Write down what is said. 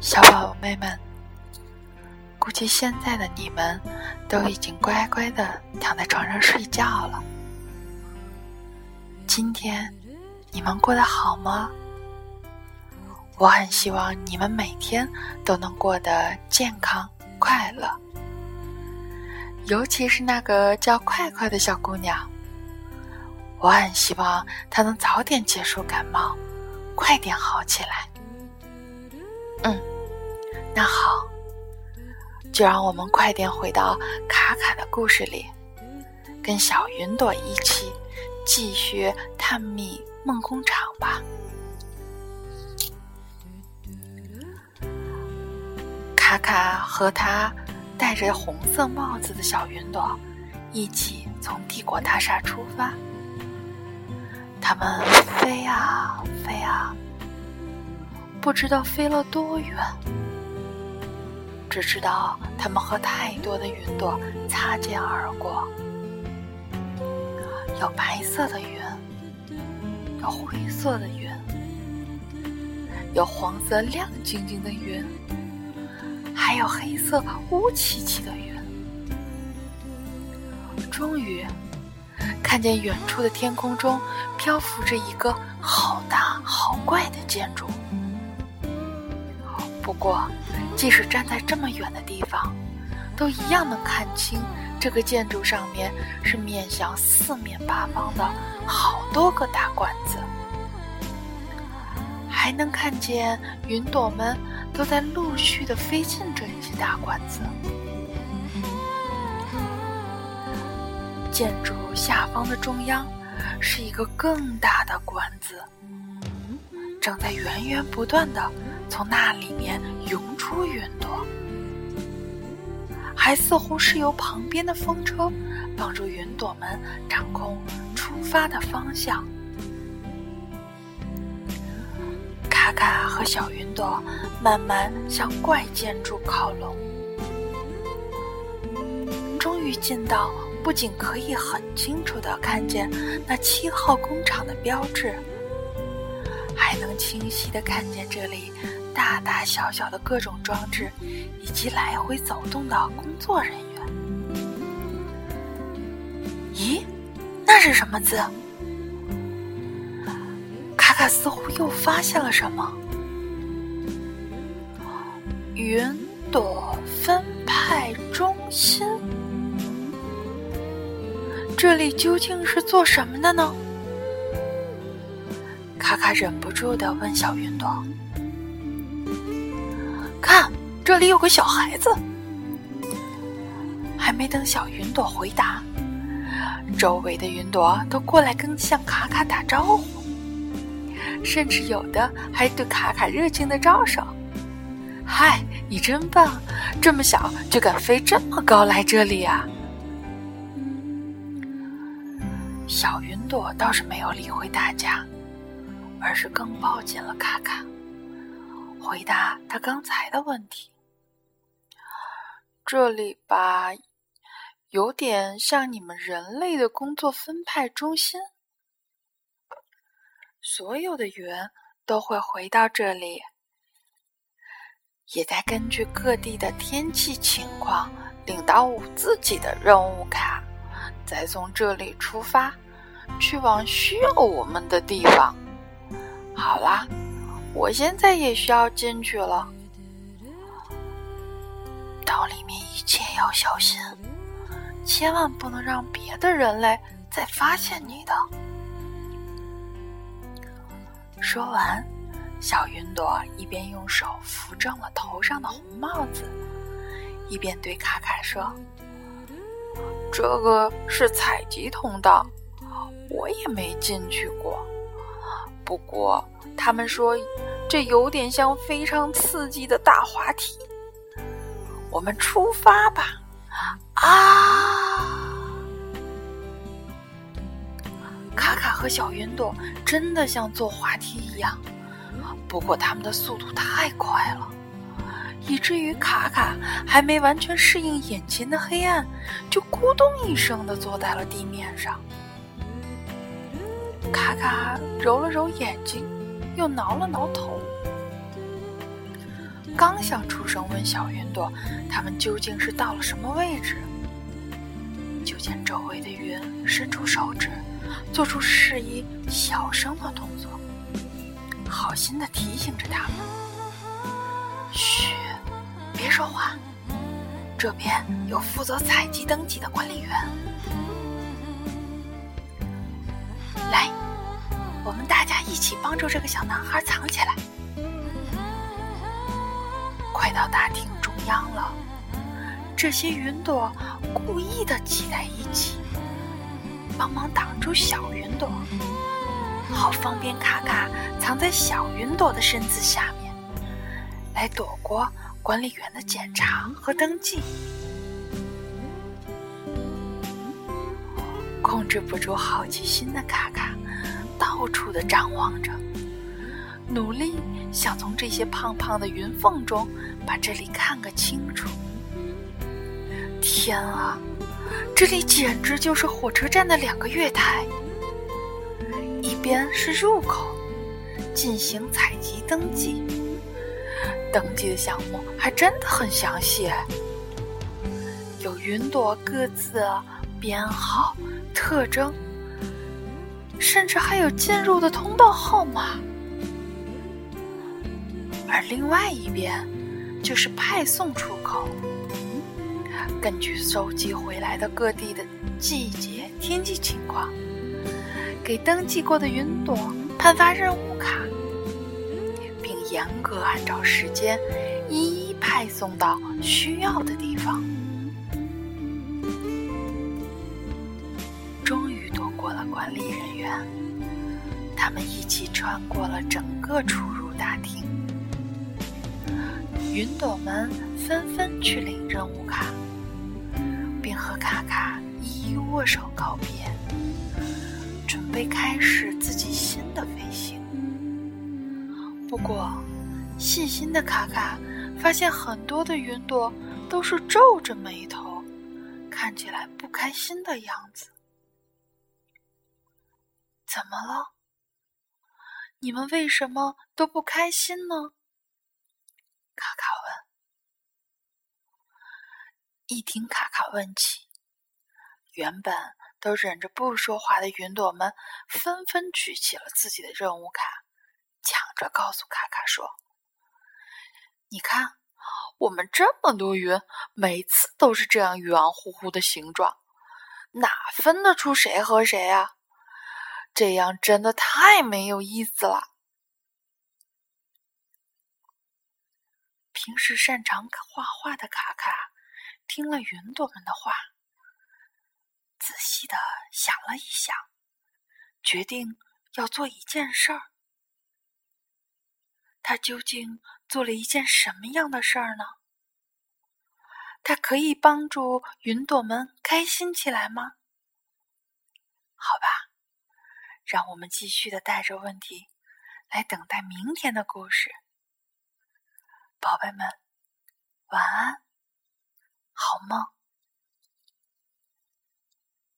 小宝贝们，估计现在的你们都已经乖乖的躺在床上睡觉了。今天你们过得好吗？我很希望你们每天都能过得健康快乐，尤其是那个叫快快的小姑娘。我很希望她能早点结束感冒，快点好起来。嗯，那好，就让我们快点回到卡卡的故事里，跟小云朵一起继续探秘梦工厂吧。卡卡和他戴着红色帽子的小云朵一起从帝国大厦出发。他们飞啊飞啊，不知道飞了多远，只知道他们和太多的云朵擦肩而过。有白色的云，有灰色的云，有黄色亮晶晶的云，还有黑色乌漆漆的云。终于。看见远处的天空中漂浮着一个好大好怪的建筑。不过，即使站在这么远的地方，都一样能看清这个建筑上面是面向四面八方的好多个大管子，还能看见云朵们都在陆续的飞进这些大管子。建筑下方的中央是一个更大的管子，正在源源不断的从那里面涌出云朵，还似乎是由旁边的风车帮助云朵们掌控出发的方向。卡卡和小云朵慢慢向怪建筑靠拢，终于进到。不仅可以很清楚的看见那七号工厂的标志，还能清晰的看见这里大大小小的各种装置，以及来回走动的工作人员。咦，那是什么字？卡卡似乎又发现了什么。云朵分派中心。这里究竟是做什么的呢？卡卡忍不住的问小云朵：“看，这里有个小孩子。”还没等小云朵回答，周围的云朵都过来跟向卡卡打招呼，甚至有的还对卡卡热情的招手：“嗨，你真棒，这么小就敢飞这么高来这里啊！”小云朵倒是没有理会大家，而是更抱紧了卡卡，回答他刚才的问题。这里吧，有点像你们人类的工作分派中心，所有的云都会回到这里，也在根据各地的天气情况领到自己的任务卡。再从这里出发，去往需要我们的地方。好啦，我现在也需要进去了。到里面一切要小心，千万不能让别的人类再发现你的。说完，小云朵一边用手扶正了头上的红帽子，一边对卡卡说。这个是采集通道，我也没进去过。不过他们说，这有点像非常刺激的大滑梯。我们出发吧！啊！卡卡和小云朵真的像坐滑梯一样，不过他们的速度太快了。以至于卡卡还没完全适应眼前的黑暗，就咕咚一声的坐在了地面上。卡卡揉了揉眼睛，又挠了挠头。刚想出声问小云朵，他们究竟是到了什么位置，就见周围的云伸出手指，做出示意小声的动作，好心的提醒着他们：“嘘，别说话，这边有负责采集登记的管理员。我们大家一起帮助这个小男孩藏起来。”快到大厅中央了，这些云朵故意的挤在一起，帮忙挡住小云朵，好方便卡卡藏在小云朵的身子下面，来躲过管理员的检查和登记。控制不住好奇心的卡卡，到处的张望着。努力想从这些胖胖的云缝中把这里看个清楚。天啊，这里简直就是火车站的两个月台。一边是入口，进行采集登记，登记的项目还真的很详细，有云朵各自编号、特征，甚至还有进入的通道号码。而另外一边，就是派送出口。根据收集回来的各地的季节、天气情况，给登记过的云朵颁发任务卡，并严格按照时间一一派送到需要的地方。他们一起穿过了整个出入大厅。云朵们纷纷去领任务卡，并和卡卡一一握手告别，准备开始自己新的飞行。不过，细心的卡卡发现很多的云朵都是皱着眉头，看起来不开心的样子。怎么了？你们为什么都不开心呢？卡卡问。一听卡卡问起，原本都忍着不说话的云朵们纷纷举起了自己的任务卡，抢着告诉卡卡说：“你看，我们这么多云，每次都是这样圆乎乎的形状，哪分得出谁和谁啊？这样真的太没有意思了。”平时擅长画画的卡卡，听了云朵们的话，仔细的想了一想，决定要做一件事儿。他究竟做了一件什么样的事儿呢？他可以帮助云朵们开心起来吗？好吧，让我们继续的带着问题，来等待明天的故事。宝贝们，晚安，好梦。